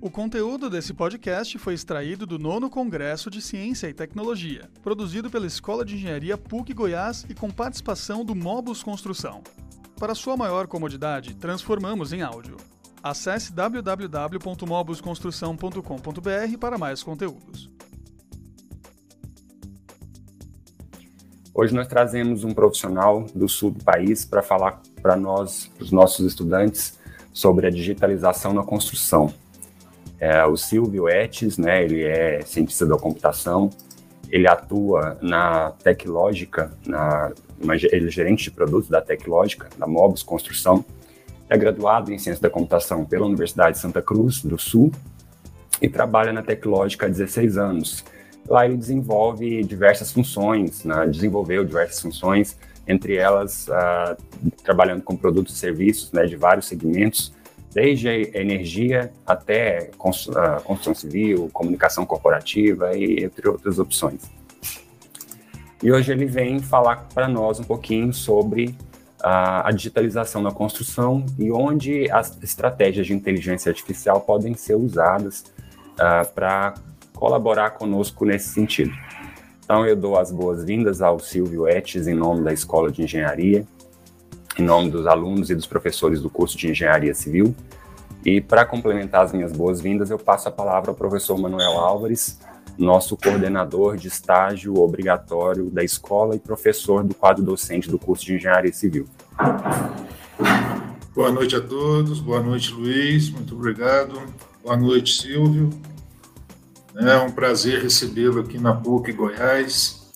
O conteúdo desse podcast foi extraído do nono Congresso de Ciência e Tecnologia, produzido pela Escola de Engenharia PUC Goiás e com participação do Mobus Construção. Para sua maior comodidade, transformamos em áudio. Acesse www.mobusconstrução.com.br para mais conteúdos. Hoje nós trazemos um profissional do sul do país para falar para nós, os nossos estudantes, sobre a digitalização na construção. É, o Silvio Etes, né, ele é cientista da computação, ele atua na Teclógica, na, ele é gerente de produtos da Teclógica, da Mobus Construção, é graduado em Ciência da Computação pela Universidade de Santa Cruz do Sul e trabalha na Teclógica há 16 anos Lá ele desenvolve diversas funções, né? desenvolveu diversas funções, entre elas uh, trabalhando com produtos e serviços né, de vários segmentos, desde a energia até uh, construção civil, comunicação corporativa e entre outras opções. E hoje ele vem falar para nós um pouquinho sobre uh, a digitalização na construção e onde as estratégias de inteligência artificial podem ser usadas para colaborar conosco nesse sentido. Então, eu dou as boas-vindas ao Silvio Etes, em nome da Escola de Engenharia, em nome dos alunos e dos professores do curso de Engenharia Civil. E para complementar as minhas boas-vindas, eu passo a palavra ao professor Manuel Álvares, nosso coordenador de estágio obrigatório da escola e professor do quadro docente do curso de Engenharia Civil. Boa noite a todos, boa noite, Luiz, muito obrigado. Boa noite, Silvio. É um prazer recebê-lo aqui na PUC Goiás.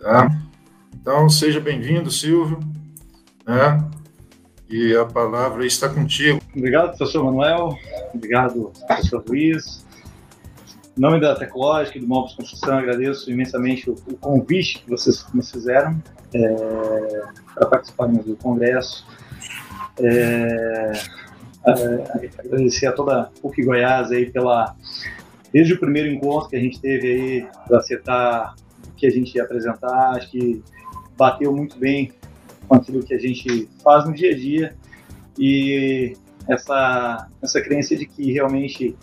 Tá? Então, seja bem-vindo, Silvio. Né? E a palavra está contigo. Obrigado, professor Manuel. Obrigado, professor Luiz. Em nome da Tecnológica e do Móveis Construção, agradeço imensamente o, convite que vocês nos fizeram é, para participarmos do congresso. É, é, agradecer a toda a PUC Goiás aí pela desde o primeiro encontro que a gente teve aí para acertar o que a gente ia apresentar, acho que bateu muito bem com aquilo que a gente faz no dia a dia e essa essa crença de que realmente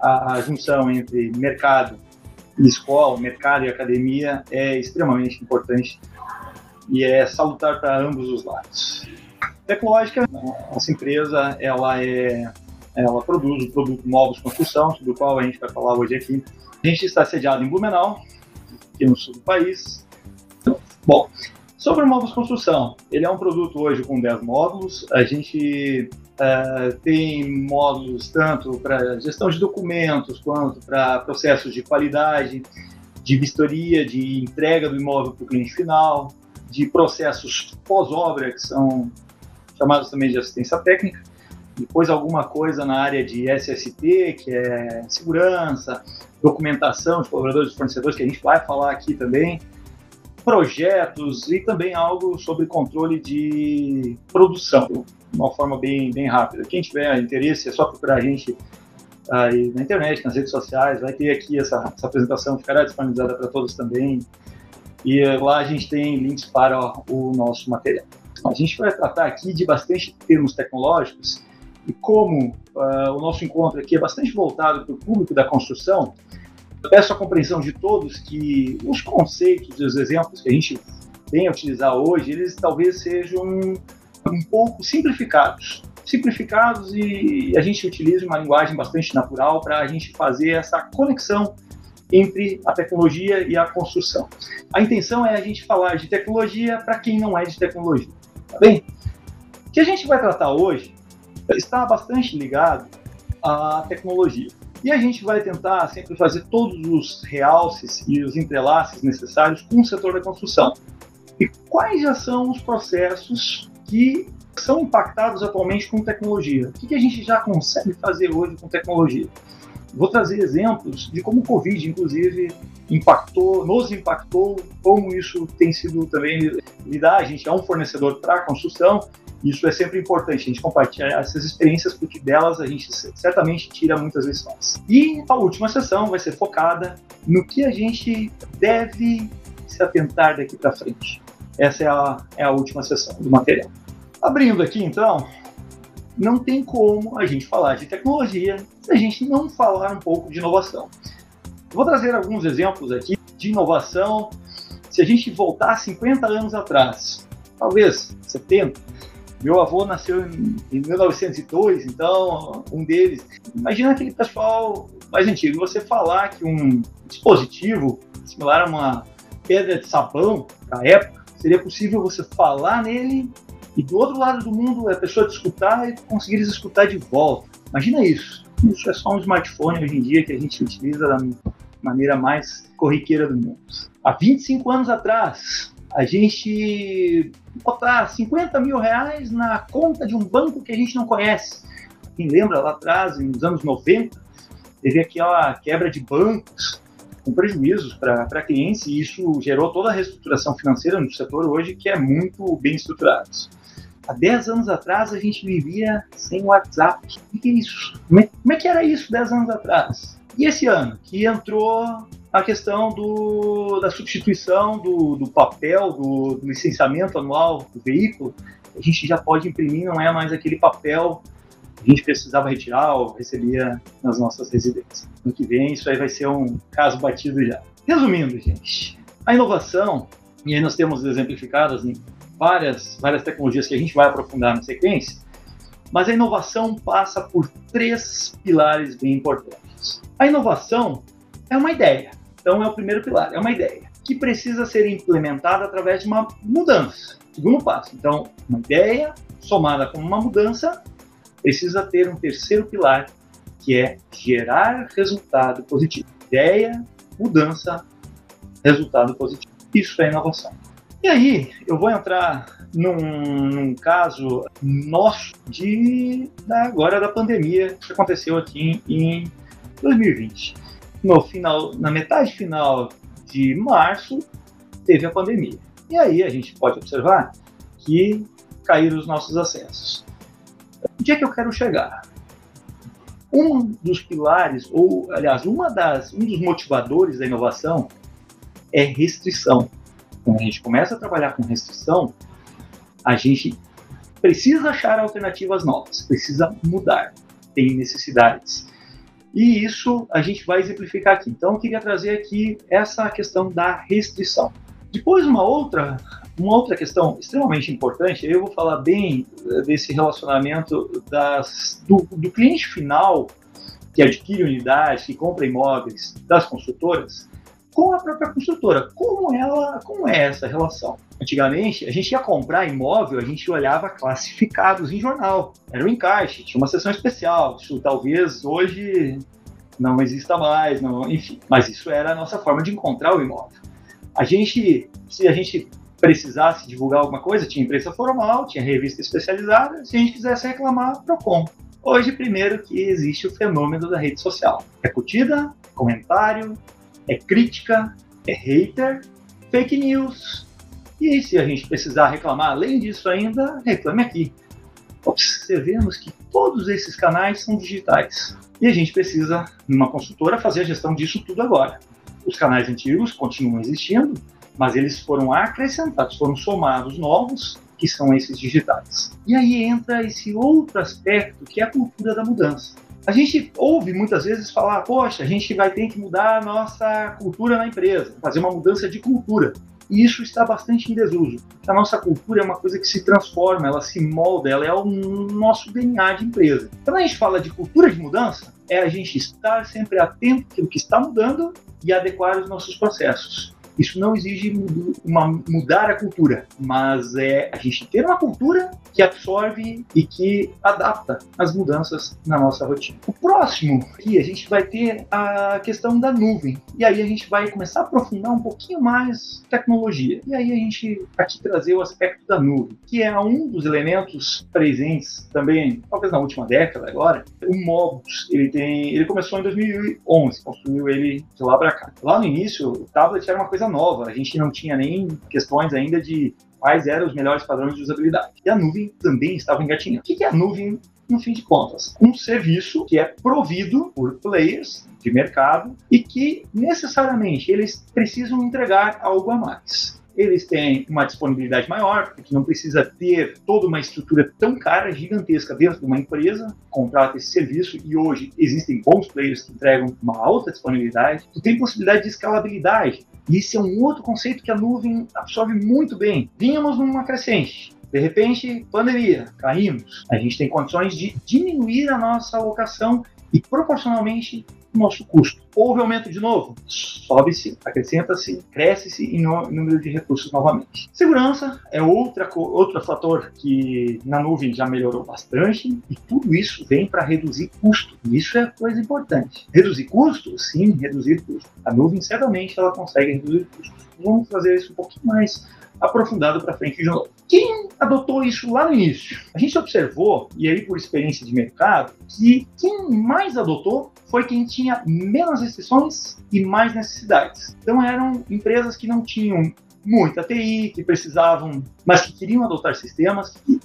a, a junção entre mercado e escola, mercado e academia é extremamente importante e é salutar para ambos os lados. Tecnológica, nossa empresa, ela é ela produz o produto Novos Construção, sobre o qual a gente vai falar hoje aqui. A gente está sediado em Blumenau, aqui no sul do país. Bom, sobre o Móveis Construção, ele é um produto hoje com 10 módulos. A gente uh, tem módulos tanto para gestão de documentos, quanto para processos de qualidade, de vistoria, de entrega do imóvel para o cliente final, de processos pós-obra, que são chamados também de assistência técnica depois alguma coisa na área de SST, que é segurança, documentação de colaboradores e fornecedores, que a gente vai falar aqui também, projetos e também algo sobre controle de produção, de uma forma bem, bem rápida. Quem tiver interesse é só procurar a gente aí na internet, nas redes sociais, vai ter aqui essa, essa apresentação, ficará disponibilizada para todos também. E lá a gente tem links para o nosso material. A gente vai tratar aqui de bastante termos tecnológicos e como uh, o nosso encontro aqui é bastante voltado para o público da construção, eu peço a compreensão de todos que os conceitos e os exemplos que a gente tem a utilizar hoje, eles talvez sejam um, pouco simplificados. Simplificados e a gente utiliza uma linguagem bastante natural para a gente fazer essa conexão entre a tecnologia e a construção. A intenção é a gente falar de tecnologia para quem não é de tecnologia, tá bem? O que a gente vai tratar hoje está bastante ligado à tecnologia. E a gente vai tentar sempre fazer todos os realces e os entrelaces necessários com o setor da construção. E quais já são os processos que são impactados atualmente com tecnologia? O que a gente já consegue fazer hoje com tecnologia? Vou trazer exemplos de como o Covid, inclusive, impactou, nos impactou, como isso tem sido também lidar. A gente é um fornecedor para a construção isso é sempre importante, a gente compartilhar essas experiências, porque delas a gente certamente tira muitas lições. E a última sessão vai ser focada no que a gente deve se atentar daqui para frente. Essa é a, é a última sessão do material. Abrindo aqui, então, não tem como a gente falar de tecnologia se a gente não falar um pouco de inovação. Vou trazer alguns exemplos aqui de inovação. Se a gente voltar 50 anos atrás, talvez 70, meu avô nasceu em, 1902, então um deles. Imagina aquele pessoal mais antigo. Você falar que um dispositivo similar a uma pedra de sabão da época, seria possível você falar nele e do outro lado do mundo a pessoa te escutar e conseguir escutar de volta. Imagina isso. Isso é só um smartphone hoje em dia que a gente utiliza da maneira mais corriqueira do mundo. Há 25 anos atrás, a gente botar 50 mil reais na conta de um banco que a gente não conhece. Quem lembra lá atrás, nos anos 90, teve aquela quebra de bancos com prejuízos para clientes e isso gerou toda a reestruturação financeira no setor hoje que é muito bem estruturado. Há 10 anos atrás a gente vivia sem WhatsApp. O que é isso? Como é, como é que era isso 10 anos atrás? E esse ano, que entrou a questão do, da substituição do, do papel, do, do, licenciamento anual do veículo, a gente já pode imprimir, não é mais aquele papel a gente precisava retirar ou recebia nas nossas residências. No que vem, isso aí vai ser um caso batido já. Resumindo, gente, a inovação, e aí nós temos exemplificadas em várias, várias tecnologias que a gente vai aprofundar na sequência, mas a inovação passa por três pilares bem importantes. A inovação é uma ideia, então é o primeiro pilar, é uma ideia que precisa ser implementada através de uma mudança. Segundo passo, então, uma ideia somada com uma mudança precisa ter um terceiro pilar, que é gerar resultado positivo. Ideia, mudança, resultado positivo. Isso é inovação. E aí, eu vou entrar num, num caso nosso de da, agora da pandemia que aconteceu aqui em 2020. No final, na metade final de março, teve a pandemia. E aí a gente pode observar que caíram os nossos acessos. Onde é que eu quero chegar? Um dos pilares, ou aliás, uma das, um dos motivadores da inovação é restrição. Quando a gente começa a trabalhar com restrição, a gente precisa achar alternativas novas, precisa mudar, tem necessidades. E isso a gente vai exemplificar aqui. Então, eu queria trazer aqui essa questão da restrição. Depois, uma outra uma outra questão extremamente importante, eu vou falar bem eh, desse relacionamento das, do, do cliente final que adquire unidades, que compra imóveis das construtoras, com a própria construtora. Como ela, como é essa relação? Antigamente, a gente ia comprar imóvel, a gente olhava classificados em jornal. Era um encaixe, tinha uma seção especial. Isso talvez hoje não exista mais, não, enfim. Mas isso era a nossa forma de encontrar o imóvel. A gente, se a gente precisasse divulgar alguma coisa, tinha imprensa formal, tinha revista especializada, se a gente quisesse reclamar, PROCON. Hoje, primeiro que existe o fenômeno da rede social. É curtida, comentário, é crítica, é hater, fake news. E se a gente precisar reclamar além disso ainda, reclame aqui. Observemos que todos esses canais são digitais. E a gente precisa, numa consultora, fazer a gestão disso tudo agora. Os canais antigos continuam existindo, mas eles foram acrescentados, foram somados novos, que são esses digitais. E aí entra esse outro aspecto que é a cultura da mudança. A gente ouve muitas vezes falar, poxa, a gente vai ter que mudar a nossa cultura na empresa, fazer uma mudança de cultura. E isso está bastante em desuso. A nossa cultura é uma coisa que se transforma, ela se molda, ela é o nosso DNA de empresa. Quando a gente fala de cultura de mudança, é a gente estar sempre atento ao que está mudando e adequar os nossos processos. Isso não exige uma, mudar a cultura, mas é a gente ter uma cultura que absorve e que adapta as mudanças na nossa rotina. O próximo aqui a gente vai ter a questão da nuvem. E aí a gente vai começar a aprofundar um pouquinho mais tecnologia. E aí a gente aqui trazer o aspecto da nuvem, que é um dos elementos presentes também, talvez na última década agora. O Mobus, ele tem, ele começou em 2011, construiu ele de lá para cá. Lá no início, o tablet era uma coisa nova, a gente não tinha nem questões ainda de quais eram os melhores padrões de usabilidade. E a nuvem também estava engatinhando. O que é a nuvem no fim de contas, um serviço que é provido por players de mercado e que necessariamente eles precisam entregar algo a mais. eles têm uma disponibilidade maior, porque não precisa ter toda uma estrutura tão cara, gigantesca dentro de uma empresa, contrata esse serviço e hoje existem bons players que entregam uma alta disponibilidade. Tu tem possibilidade de escalabilidade. E esse é um outro conceito que a nuvem absorve muito bem. Vínhamos numa crescente. De repente, pandemia, caímos. A gente tem condições de diminuir a nossa alocação e proporcionalmente nosso custo. Houve aumento de novo? Sobe-se, acrescenta-se, cresce-se em número de recursos novamente. Segurança é outra, outro fator que na nuvem já melhorou bastante e tudo isso vem para reduzir custo. Isso é coisa importante. Reduzir custo? Sim, reduzir custo. A nuvem certamente ela consegue reduzir custos. Vamos fazer isso um pouquinho mais aprofundado para frente de novo. Quem adotou isso lá no início? A gente observou, e aí por experiência de mercado, que quem mais adotou foi quem tinha menos restrições e mais necessidades. Então eram empresas que não tinham muita TI, que precisavam, mas que queriam adotar sistemas que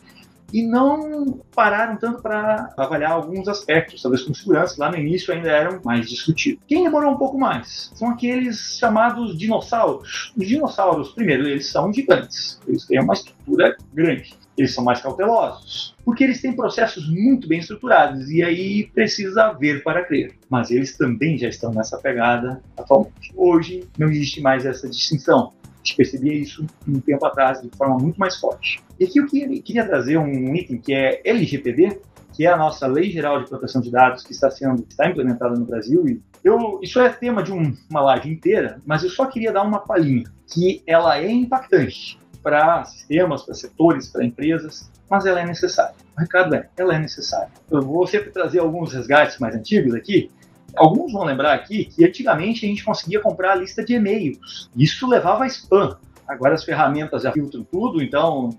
e não pararam tanto para avaliar alguns aspectos, talvez com segurança, lá no início ainda eram mais discutidos. Quem demorou um pouco mais são aqueles chamados dinossauros. Os dinossauros, primeiro, eles são gigantes, eles têm uma estrutura grande, eles são mais cautelosos, porque eles têm processos muito bem estruturados e aí precisa ver para crer. Mas eles também já estão nessa pegada atualmente. Hoje não existe mais essa distinção a gente percebia isso um tempo atrás de forma muito mais forte. E aqui eu queria, trazer um item que é LGPD, que é a nossa Lei Geral de Proteção de Dados que está sendo está implementada no Brasil. E eu, isso é tema de um, uma live inteira, mas eu só queria dar uma palhinha que ela é impactante para sistemas, para setores, para empresas, mas ela é necessária. O recado é, ela é necessária. Eu vou sempre trazer alguns resgates mais antigos aqui, Alguns vão lembrar aqui que antigamente a gente conseguia comprar a lista de e-mails. Isso levava a spam. Agora as ferramentas já filtram tudo, então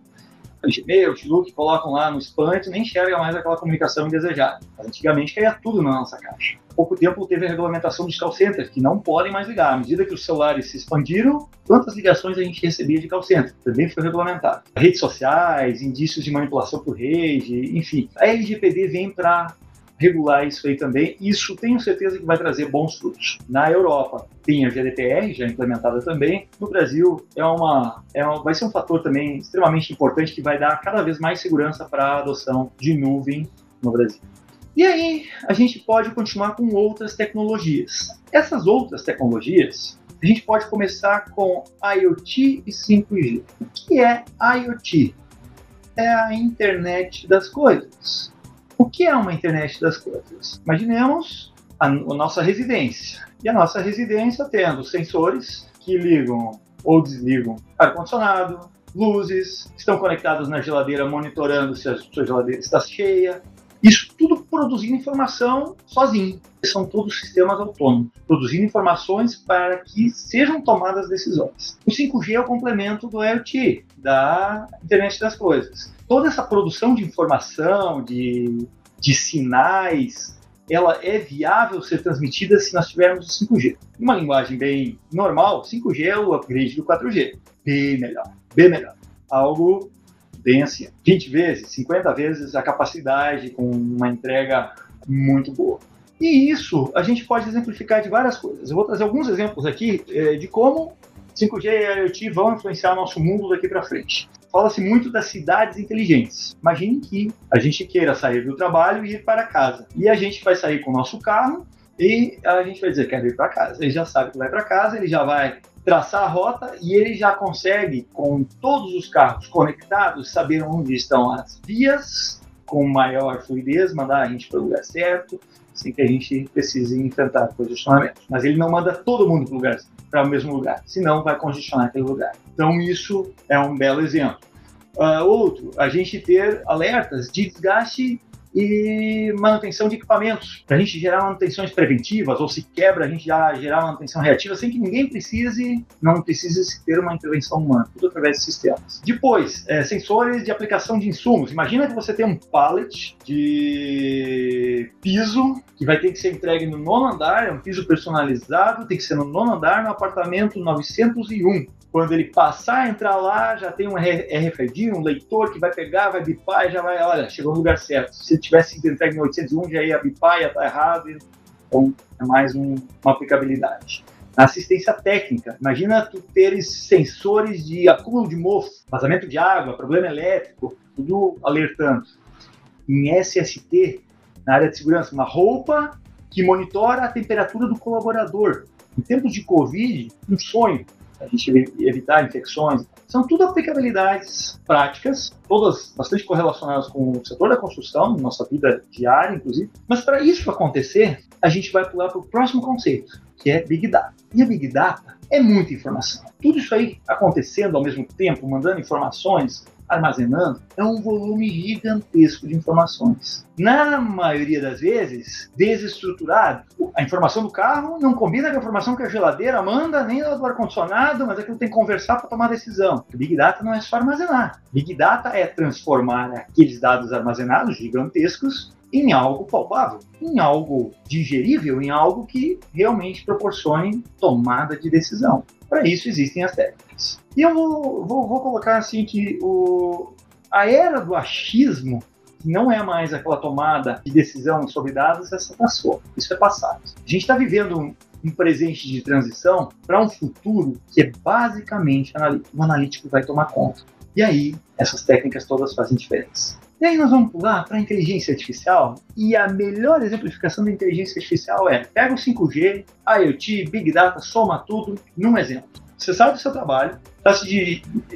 Gmail, Outlook, colocam lá no spam e nem enxerga mais aquela comunicação indesejada. Mas antigamente caía tudo na nossa caixa. Pouco tempo teve a regulamentação dos call centers, que não podem mais ligar. À medida que os celulares se expandiram, quantas ligações a gente recebia de call center? Também foi regulamentado. Redes sociais, indícios de manipulação por rede, enfim. A LGPD vem para regular isso aí também. Isso tenho certeza que vai trazer bons frutos. Na Europa tem a GDPR já implementada também. No Brasil é uma, é uma, vai ser um fator também extremamente importante que vai dar cada vez mais segurança para a adoção de nuvem no Brasil. E aí a gente pode continuar com outras tecnologias. Essas outras tecnologias a gente pode começar com IoT e 5G. O que é IoT? É a internet das coisas. O que é uma internet das coisas? Imaginemos a, a nossa residência. E a nossa residência tendo sensores que ligam ou desligam ar-condicionado, luzes, estão conectados na geladeira monitorando se a sua geladeira está cheia. Isso tudo produzindo informação sozinho. São todos sistemas autônomos, produzindo informações para que sejam tomadas decisões. O 5G é o complemento do IoT, da internet das coisas toda essa produção de informação, de, de sinais, ela é viável ser transmitida se nós tivermos o 5G. Uma linguagem bem normal, 5G é o upgrade do 4G. Bem melhor, bem melhor. Algo bem assim, 20 vezes, 50 vezes a capacidade com uma entrega muito boa. E isso a gente pode exemplificar de várias coisas. Eu vou trazer alguns exemplos aqui eh, de como 5G e IoT vão influenciar nosso mundo daqui para frente fala-se muito das cidades inteligentes. Imagine que a gente queira sair do trabalho e ir para casa. E a gente vai sair com o nosso carro e a gente vai dizer que quer ir para casa. Ele já sabe que vai para casa, ele já vai traçar a rota e ele já consegue, com todos os carros conectados, saber onde estão as vias com maior fluidez, mandar a gente para o lugar certo, sem que a gente precise enfrentar congestionamentos. Mas ele não manda todo mundo para para o mesmo lugar, senão vai congestionar aquele lugar. Então, isso é um belo exemplo. Uh, outro, a gente ter alertas de desgaste e manutenção de equipamentos, para a gente gerar manutenções preventivas, ou se quebra, a gente já gerar manutenção reativa, sem que ninguém precise, não precise ter uma intervenção humana, tudo através de sistemas. Depois, é, sensores de aplicação de insumos. Imagina que você tem um pallet de piso que vai ter que ser entregue no nono andar, é um piso personalizado, tem que ser no nono andar, no apartamento 901. Quando ele passar a entrar lá, já tem um RFID, um leitor que vai pegar, vai bipar e já vai, olha, chegou no lugar certo. Se tivesse entregue em 801, já ia bipar, ia estar errado. Então, é mais um, uma aplicabilidade. assistência técnica. Imagina tu teres sensores de acúmulo de mofo, vazamento de água, problema elétrico, tudo alertando. Em SST, na área de segurança, uma roupa que monitora a temperatura do colaborador. Em tempos de Covid, um sonho, a gente evitar infecções. São tudo aplicabilidades práticas, todas bastante correlacionadas com o setor da construção, nossa vida diária, inclusive. Mas para isso acontecer, a gente vai pular para o próximo conceito, que é Big Data. E a Big Data é muita informação. Tudo isso aí acontecendo ao mesmo tempo, mandando informações, armazenando é um volume gigantesco de informações. Na maioria das vezes, desestruturado. A informação do carro não combina com a informação que a geladeira manda, nem do ar-condicionado, mas aquilo tem que conversar para tomar decisão. Big Data não é só armazenar. Big Data é transformar aqueles dados armazenados gigantescos em algo palpável, em algo digerível, em algo que realmente proporcione tomada de decisão. Para isso existem as técnicas. E eu vou, vou, vou colocar assim que o, a era do achismo não é mais aquela tomada de decisão sobre dados, essa passou. Isso é passado. A gente está vivendo um, um, presente de transição para um futuro que é basicamente analítico. O analítico vai tomar conta. E aí, essas técnicas todas fazem diferença. E aí nós vamos pular para a inteligência artificial. E a melhor exemplificação da inteligência artificial é pega o 5G, IoT, Big Data, soma tudo num exemplo. Você sai do seu trabalho, está se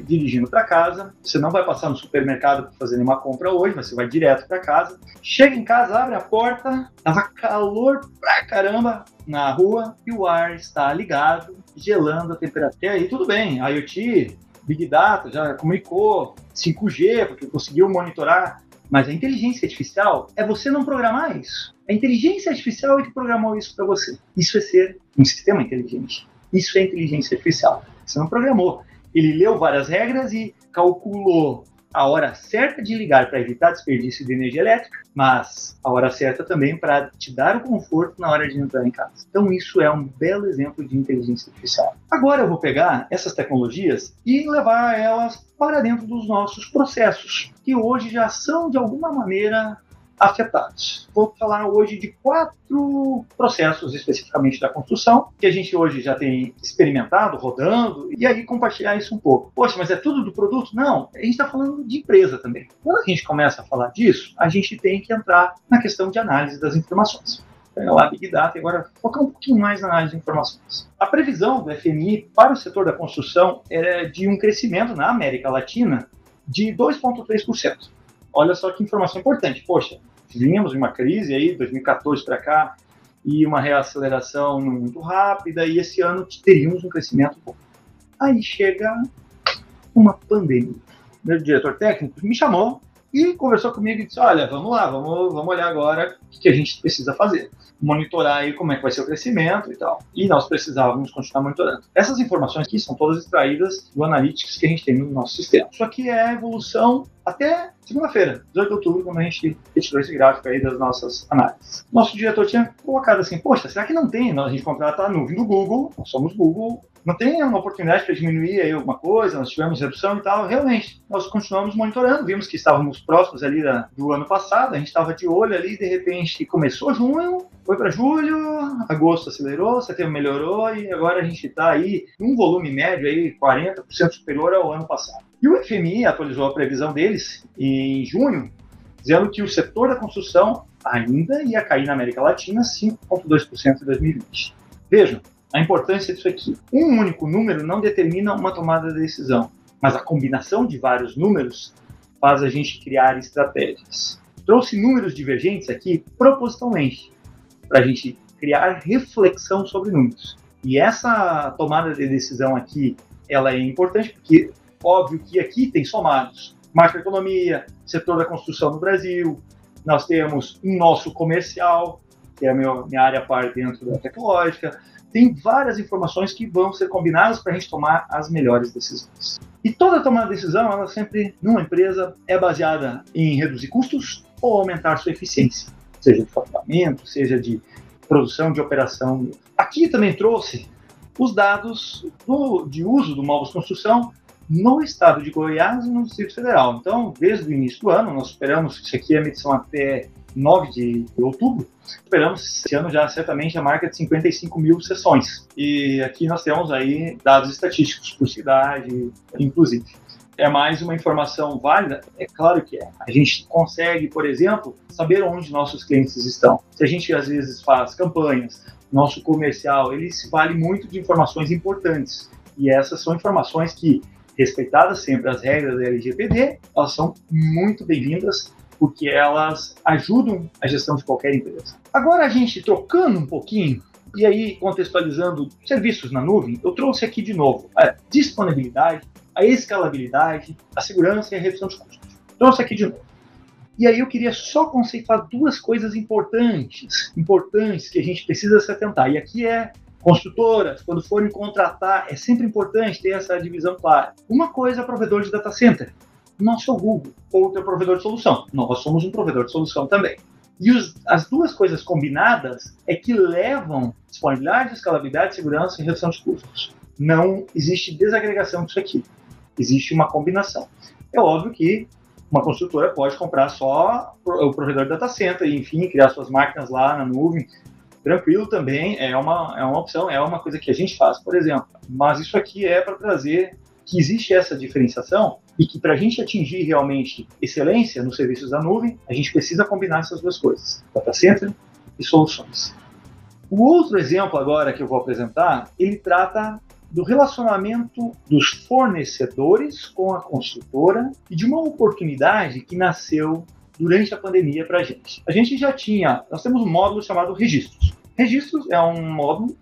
dirigindo para casa, você não vai passar no supermercado para fazer nenhuma compra hoje, mas você vai direto para casa. Chega em casa, abre a porta, tava calor pra caramba na rua e o ar está ligado, gelando a temperatura. E aí tudo bem, IoT, Big Data, já comunicou 5G, porque conseguiu monitorar. Mas a inteligência artificial é você não programar isso. A inteligência artificial é que programou isso para você. Isso é ser um sistema inteligente. Isso é inteligência artificial. Você não programou. Ele leu várias regras e calculou a hora certa de ligar para evitar desperdício de energia elétrica, mas a hora certa também para te dar o conforto na hora de entrar em casa. Então isso é um belo exemplo de inteligência artificial. Agora eu vou pegar essas tecnologias e levar elas para dentro dos nossos processos, que hoje já são de alguma maneira afetados. Vou falar hoje de quatro processos especificamente da construção, que a gente hoje já tem experimentado, rodando, e aí compartilhar isso um pouco. Poxa, mas é tudo do produto? Não, a gente está falando de empresa também. Quando a gente começa a falar disso, a gente tem que entrar na questão de análise das informações. Pega lá Big Data e agora focar um pouquinho mais na análise de informações. A previsão do FMI para o setor da construção é de um crescimento na América Latina de 2,3% olha só que informação importante. Poxa, vínhamos uma crise aí, 2014 para cá, e uma reaceleração muito rápida, e esse ano teríamos um crescimento bom. Aí chega uma pandemia. Meu diretor técnico me chamou e conversou comigo e disse: Olha, vamos lá, vamos, vamos olhar agora o que a gente precisa fazer. Monitorar aí como é que vai ser o crescimento e tal. E nós precisávamos continuar monitorando. Essas informações aqui são todas extraídas do Analytics que a gente tem no nosso sistema. Isso aqui é a evolução até segunda-feira, 18 de outubro, quando a gente retirou esse gráfico aí das nossas análises. Nosso diretor tinha colocado assim: Poxa, será que não tem? A gente contrata a nuvem do Google, nós somos Google, não tem uma oportunidade para diminuir aí alguma coisa, nós tivemos redução e tal. Realmente, nós continuamos monitorando, vimos que estávamos próximos ali da, do ano passado, a gente estava de olho ali, de repente começou junho, foi para julho, agosto acelerou, setembro melhorou e agora a gente está aí num volume médio aí 40% superior ao ano passado. E o FMI atualizou a previsão deles em junho, dizendo que o setor da construção ainda ia cair na América Latina 5,2% em 2020. Vejam, a importância disso aqui. Um único número não determina uma tomada de decisão, mas a combinação de vários números faz a gente criar estratégias. Trouxe números divergentes aqui propositalmente, para a gente criar reflexão sobre números. E essa tomada de decisão aqui, ela é importante porque, óbvio que aqui tem somados macroeconomia, setor da construção no Brasil, nós temos um nosso comercial, que é a minha, área par dentro da tecnológica, tem várias informações que vão ser combinadas para a gente tomar as melhores decisões. E toda tomada de decisão, ela sempre, numa empresa, é baseada em reduzir custos ou aumentar sua eficiência, seja de faturamento, seja de produção, de operação. Aqui também trouxe os dados do, de uso do Móveis Construção no estado de Goiás e no Distrito Federal. Então, desde o início do ano, nós esperamos, isso aqui é a medição até 9 de outubro, esperamos esse ano já certamente a marca de 55 mil sessões. E aqui nós temos aí dados estatísticos por cidade, inclusive. É mais uma informação válida? É claro que é. A gente consegue, por exemplo, saber onde nossos clientes estão. Se a gente às vezes faz campanhas, nosso comercial, ele se vale muito de informações importantes. E essas são informações que, respeitadas sempre as regras da LGPD, elas são muito bem-vindas porque elas ajudam a gestão de qualquer empresa. Agora a gente trocando um pouquinho e aí contextualizando serviços na nuvem, eu trouxe aqui de novo a disponibilidade, a escalabilidade, a segurança e a redução de custos. Trouxe aqui de novo. E aí eu queria só conceituar duas coisas importantes, importantes que a gente precisa se atentar. E aqui é construtoras, quando forem contratar, é sempre importante ter essa divisão clara. Uma coisa é provedor de data center nosso Google, outro é provedor de solução. Nós somos um provedor de solução também. E os, as duas coisas combinadas é que levam disponibilidade, escalabilidade, segurança e redução de custos. Não existe desagregação disso aqui. Existe uma combinação. É óbvio que uma construtora pode comprar só o provedor data center e, enfim, criar suas máquinas lá na nuvem. Tranquilo também, é uma, é uma opção, é uma coisa que a gente faz, por exemplo. Mas isso aqui é para trazer que existe essa diferenciação e que para a gente atingir realmente excelência nos serviços da nuvem, a gente precisa combinar essas duas coisas, data center e soluções. O outro exemplo agora que eu vou apresentar, ele trata do relacionamento dos fornecedores com a construtora e de uma oportunidade que nasceu durante a pandemia para a gente. A gente já tinha, nós temos um módulo chamado registros. Registros é um módulo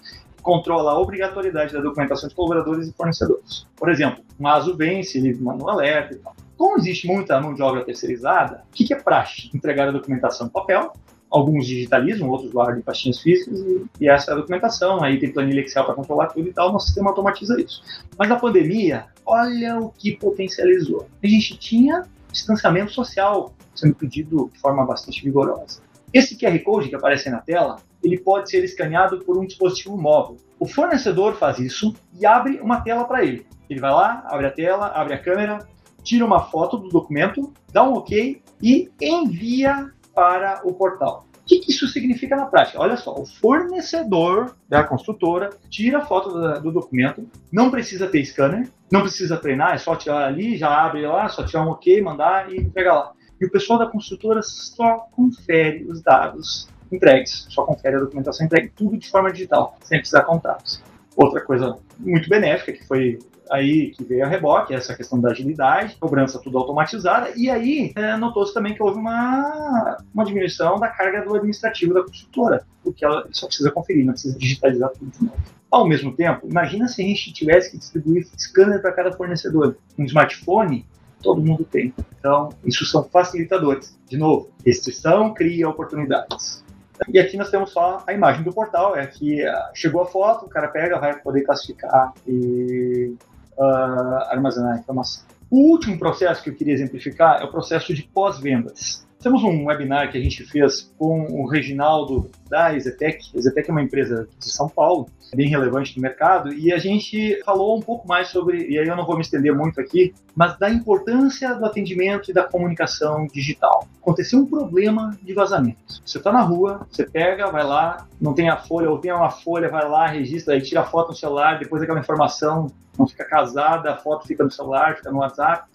controla a obrigatoriedade da documentação de colaboradores e fornecedores. Por exemplo, um ASO vence, ele manda um alerta e tal. Como existe muita mão de obra terceirizada, o que, é praxe? Entregar a documentação em papel, alguns digitalizam, outros guardam em pastinhas físicas e, e, essa é a documentação. Aí tem planilha Excel para controlar tudo e tal, nosso sistema automatiza isso. Mas na pandemia, olha o que potencializou. A gente tinha distanciamento social sendo pedido de forma bastante vigorosa. Esse QR Code que aparece na tela, ele pode ser escaneado por um dispositivo móvel. O fornecedor faz isso e abre uma tela para ele. Ele vai lá, abre a tela, abre a câmera, tira uma foto do documento, dá um OK e envia para o portal. O que, isso significa na prática? Olha só, o fornecedor da construtora tira a foto do, do, documento, não precisa ter scanner, não precisa treinar, é só tirar ali, já abre lá, só tirar um OK, mandar e entregar lá e o pessoal da construtora só confere os dados entregues, só confere a documentação entregue, tudo de forma digital, sem precisar contatos. Outra coisa muito benéfica que foi aí que veio a reboque, essa questão da agilidade, cobrança tudo automatizada, e aí é, notou-se também que houve uma, uma diminuição da carga do administrativo da construtora, porque ela só precisa conferir, não precisa digitalizar tudo de novo. Ao mesmo tempo, imagina se a gente tivesse que distribuir scanner para cada fornecedor. Um smartphone todo mundo tem. Então, isso são facilitadores. De novo, restrição cria oportunidades. E aqui nós temos só a imagem do portal, é que uh, chegou a foto, o cara pega, vai poder classificar e uh, armazenar a informação. O último processo que eu queria exemplificar é o processo de pós-vendas. Temos um webinar que a gente fez com o Reginaldo da Ezetec. A Ezetec é uma empresa de São Paulo, bem relevante no mercado, e a gente falou um pouco mais sobre, e aí eu não vou me estender muito aqui, mas da importância do atendimento e da comunicação digital. Aconteceu um problema de vazamento. Você está na rua, você pega, vai lá, não tem a folha, ou tem uma folha, vai lá, registra, aí tira a foto no celular, depois aquela informação não fica casada, a foto fica no celular, fica no WhatsApp,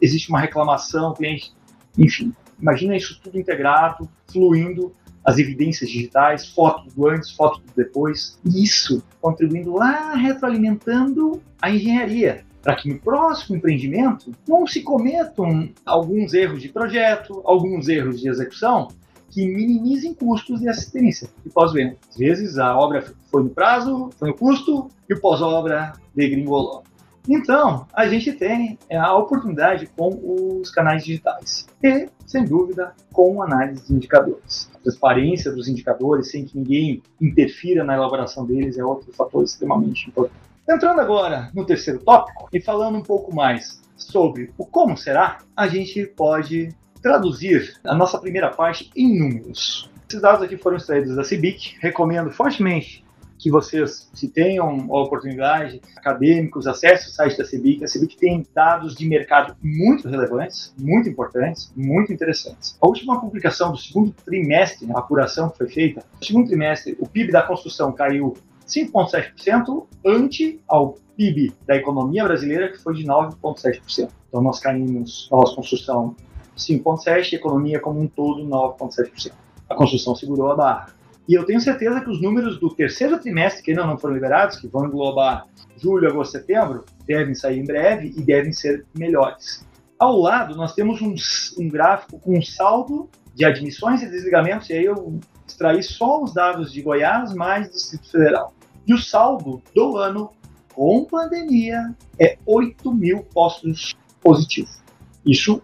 existe uma reclamação, o cliente, enfim Imagina isso tudo integrado, fluindo, as evidências digitais, foto do antes, foto do depois, isso contribuindo lá, retroalimentando a engenharia, para que no próximo empreendimento não se cometam alguns erros de projeto, alguns erros de execução que minimizem custos de assistência e pós-venda. Às vezes a obra foi no prazo, foi no custo e o pós-obra degringolou. Então, a gente tem é, a oportunidade com os canais digitais e, sem dúvida, com análise de indicadores. A transparência dos indicadores, sem que ninguém interfira na elaboração deles, é outro fator extremamente importante. Entrando agora no terceiro tópico e falando um pouco mais sobre o como será, a gente pode traduzir a nossa primeira parte em números. Esses dados aqui foram extraídos da CIBIC. Recomendo fortemente que vocês, se tenham a oportunidade, acadêmicos, acessem o site da CEBIC. A CEBIC tem dados de mercado muito relevantes, muito importantes, muito interessantes. A última publicação do segundo trimestre, a apuração que foi feita, no segundo trimestre, o PIB da construção caiu 5,7% ante ao PIB da economia brasileira, que foi de 9,7%. Então, nós caímos, na nossa construção, 5,7%, economia como um todo, 9,7%. A construção segurou a barra. E eu tenho certeza que os números do terceiro trimestre, que ainda não foram liberados, que vão englobar julho, agosto, setembro, devem sair em breve e devem ser melhores. Ao lado, nós temos um, um gráfico com um saldo de admissões e desligamentos, e aí eu extraí só os dados de Goiás mais Distrito Federal. E o saldo do ano com pandemia é 8 mil postos positivos. Isso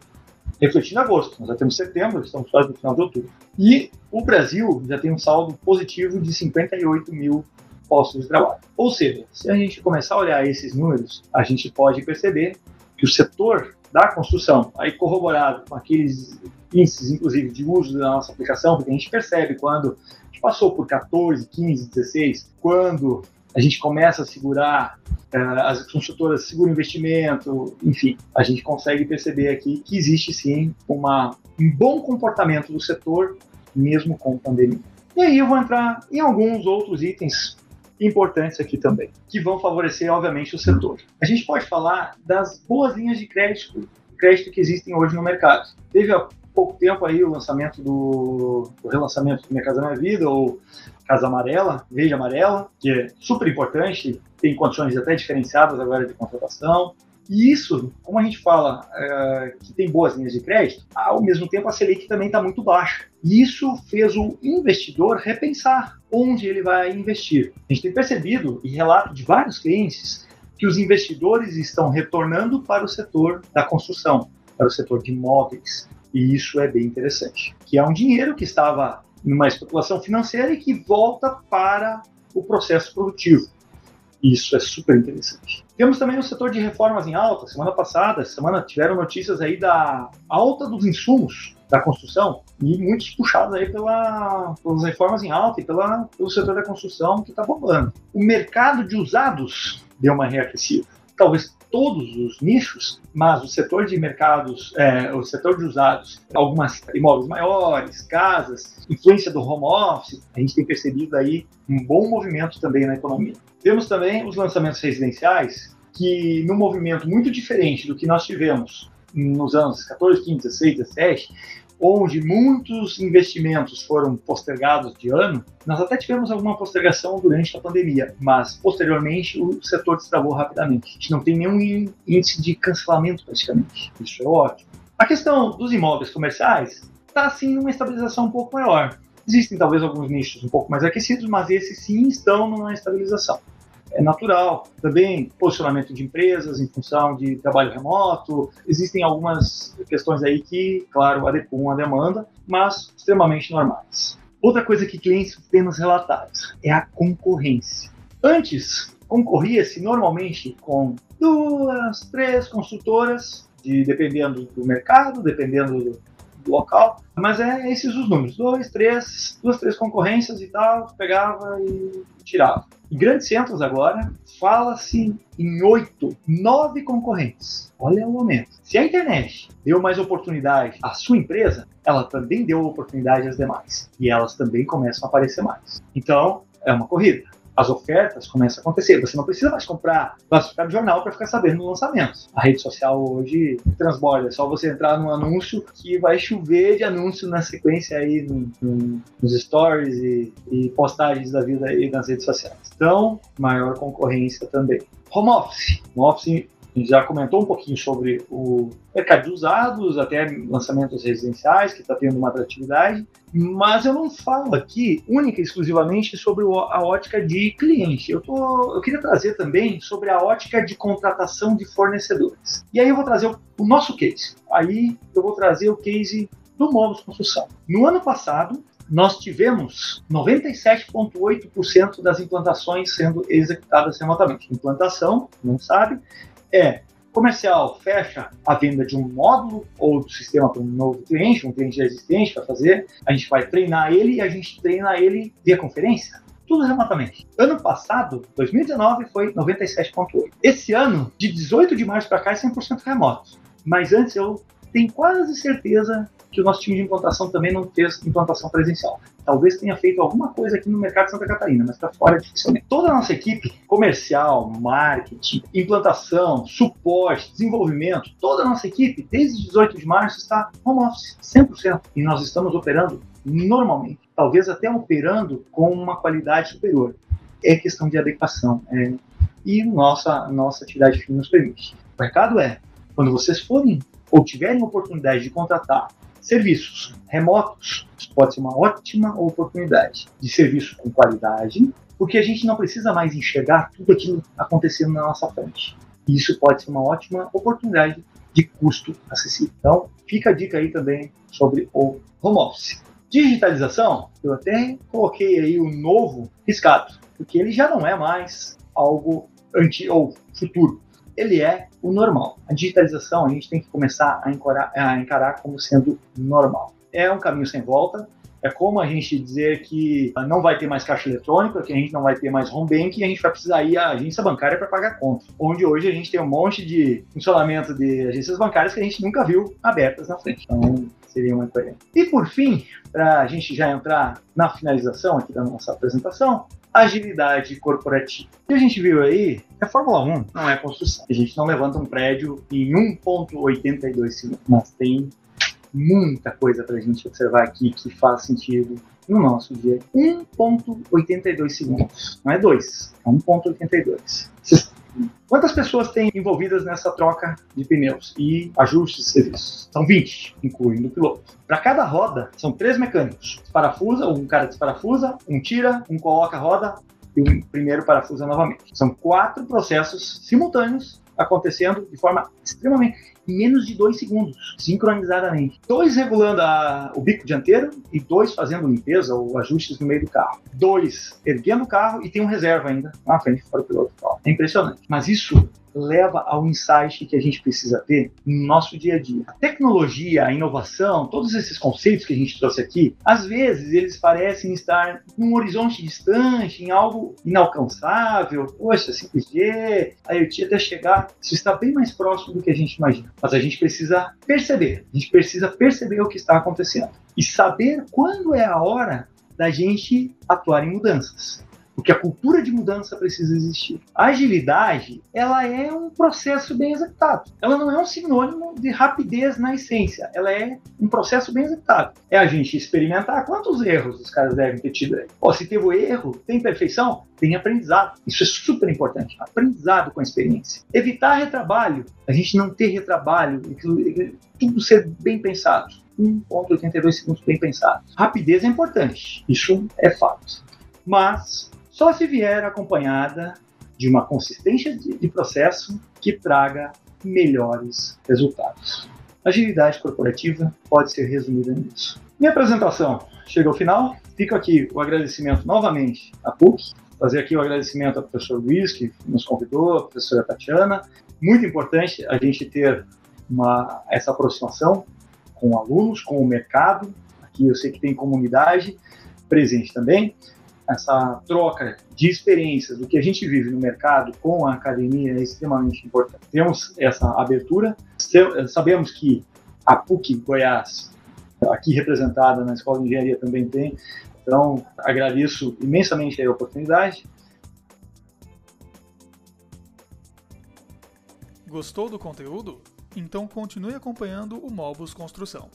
refletindo agosto. Nós já temos setembro, estamos quase no final de outubro. E o Brasil já tem um saldo positivo de 58 mil postos de trabalho. Ou seja, se a gente começar a olhar esses números, a gente pode perceber que o setor da construção, aí corroborado com aqueles índices, inclusive, de uso da nossa aplicação, porque a gente percebe quando a gente passou por 14, 15, 16, quando a gente começa a segurar, uh, as consultoras seguram investimento, enfim, a gente consegue perceber aqui que existe sim uma, um bom comportamento do setor, mesmo com pandemia. E aí eu vou entrar em alguns outros itens importantes aqui também, que vão favorecer, obviamente, o setor. A gente pode falar das boas linhas de crédito, crédito que existem hoje no mercado. Teve há pouco tempo aí o lançamento do, relançamento do Minha Casa Minha Vida, ou Casa Amarela, Verde Amarela, que é super importante, tem condições até diferenciadas agora de contratação. E isso, como a gente fala é, que tem boas linhas de crédito, ao mesmo tempo a Selic também está muito baixa. E isso fez o investidor repensar onde ele vai investir. A gente tem percebido, e relato de vários clientes, que os investidores estão retornando para o setor da construção, para o setor de imóveis. E isso é bem interessante. Que é um dinheiro que estava numa especulação financeira e que volta para o processo produtivo. Isso é super interessante. Temos também o setor de reformas em alta. Semana passada, semana tiveram notícias aí da alta dos insumos da construção e muitos puxados aí pela, pelas reformas em alta e pela, pelo setor da construção que está bombando. O mercado de usados deu uma reaquecida. Talvez todos os nichos, mas o setor de mercados, é, o setor de usados, algumas imóveis maiores, casas, influência do home office, a gente tem percebido aí um bom movimento também na economia. Temos também os lançamentos residenciais, que num movimento muito diferente do que nós tivemos nos anos 14, 15, 16, 17, onde muitos investimentos foram postergados de ano, nós até tivemos alguma postergação durante a pandemia, mas posteriormente o setor destravou rapidamente. A gente não tem nenhum índice de cancelamento praticamente. Isso é ótimo. A questão dos imóveis comerciais está assim numa estabilização um pouco maior. Existem talvez alguns nichos um pouco mais aquecidos, mas esses sim estão numa estabilização é natural. Também posicionamento de empresas em função de trabalho remoto. Existem algumas questões aí que, claro, adequam a demanda, mas extremamente normais. Outra coisa que clientes têm nos relatados é a concorrência. Antes, concorria-se normalmente com duas, três consultoras, de, dependendo do mercado, dependendo do, do local, mas é esses os números: dois, três, duas, três concorrências e tal, pegava e tirava. Em grandes centros agora, fala-se em oito, nove concorrentes. Olha o momento. Se a internet deu mais oportunidade à sua empresa, ela também deu oportunidade às demais. E elas também começam a aparecer mais. Então, é uma corrida as ofertas começam a acontecer. Você não precisa mais comprar classificado jornal para ficar sabendo dos lançamentos. A rede social hoje transborda. É só você entrar num anúncio que vai chover de anúncio na sequência aí no, no, nos stories e, e, postagens da vida aí nas redes sociais. Então, maior concorrência também. Home office. Home office já comentou um pouquinho sobre o mercado de usados, até lançamentos residenciais, que está tendo uma atratividade, mas eu não falo aqui única e exclusivamente sobre a ótica de cliente. Eu, tô, eu queria trazer também sobre a ótica de contratação de fornecedores. E aí eu vou trazer o, nosso case. Aí eu vou trazer o case do Móveis Construção. No ano passado, nós tivemos 97,8% das implantações sendo executadas remotamente. Implantação, não sabe, é comercial fecha a venda de um módulo ou do sistema para um novo cliente, um cliente já existente para fazer, a gente vai treinar ele e a gente treina ele via conferência. tudo remotamente. Ano passado, 2019, foi 97,8%. Esse ano, de 18 de março para cá, é 100% remoto. Mas antes eu tenho quase certeza que o nosso time de implantação também não fez implantação presencial. Talvez tenha feito alguma coisa aqui no mercado de Santa Catarina, mas para fora dificilmente. Toda a nossa equipe, comercial, marketing, implantação, suporte, desenvolvimento, toda a nossa equipe, desde 18 de março, está home office, 100%. E nós estamos operando normalmente, talvez até operando com uma qualidade superior. É questão de adequação. É, e nossa, nossa atividade fim nos permite. O recado é, quando vocês forem ou tiverem oportunidade de contratar serviços remotos, pode ser uma ótima oportunidade de serviço com qualidade, porque a gente não precisa mais enxergar tudo aquilo acontecendo na nossa frente. E isso pode ser uma ótima oportunidade de custo acessível. Então, fica a dica aí também sobre o home office. Digitalização, eu até coloquei aí o novo riscado, porque ele já não é mais algo antigo ou futuro ele é o normal. A digitalização a gente tem que começar a encarar, a encarar como sendo normal. É um caminho sem volta, é como a gente dizer que não vai ter mais caixa eletrônica, que a gente não vai ter mais home bank e a gente vai precisar ir à agência bancária para pagar conta. Onde hoje a gente tem um monte de funcionamento de agências bancárias que a gente nunca viu abertas na frente. Então, seria uma incoerência. E por fim, para a gente já entrar na finalização aqui da nossa apresentação, agilidade corporativa. O que a gente viu aí é Fórmula 1, não é construção. A gente não levanta um prédio em 1.82 segundos, mas tem muita coisa para a gente observar aqui que faz sentido no nosso dia. 1.82 segundos, não é 2, é 1.82. Quantas pessoas tem envolvidas nessa troca de pneus e ajustes de serviços? São 20, incluindo o piloto. Para cada roda, são três mecânicos. Parafusa, um cara desparafusa, um tira, um coloca a roda e o primeiro parafusa novamente. São quatro processos simultâneos acontecendo de forma extremamente em menos de dois segundos, sincronizadamente. Dois regulando a, o bico dianteiro e dois fazendo limpeza ou ajustes no meio do carro. Dois erguendo o carro e tem um reserva ainda na frente para o piloto. É impressionante. Mas isso leva ao insight que a gente precisa ter no nosso dia a dia. A tecnologia, a inovação, todos esses conceitos que a gente trouxe aqui, às vezes eles parecem estar num horizonte distante, em algo inalcançável. Poxa, 5G, a IoT até chegar, isso está bem mais próximo do que a gente imagina. Mas a gente precisa perceber, a gente precisa perceber o que está acontecendo e saber quando é a hora da gente atuar em mudanças porque a cultura de mudança precisa existir. A agilidade, ela é um processo bem executado. Ela não é um sinônimo de rapidez na essência. Ela é um processo bem executado. É a gente experimentar quantos erros os caras devem ter tido aí. Se teve erro, tem perfeição? Tem aprendizado. Isso é super importante. Aprendizado com a experiência. Evitar retrabalho. A gente não ter retrabalho, tudo ser bem pensado. 1.82 segundos bem pensado. Rapidez é importante. Isso é fato. Mas só se vier acompanhada de uma consistência de, de processo que traga melhores resultados. Agilidade corporativa pode ser resumida nisso. Minha apresentação chega ao final. Fica aqui o agradecimento novamente à PUC, fazer aqui o agradecimento ao professor Luiz, que nos convidou, à professora Tatiana. Muito importante a gente ter uma, essa aproximação com alunos, com o mercado. Aqui eu sei que tem comunidade presente também essa troca de experiências do que a gente vive no mercado com a academia é extremamente importante. Temos essa abertura, sabemos que a PUC Goiás, aqui representada na Escola de Engenharia, também tem, então agradeço imensamente a oportunidade. Gostou do conteúdo? Então continue acompanhando o Mobus Construção.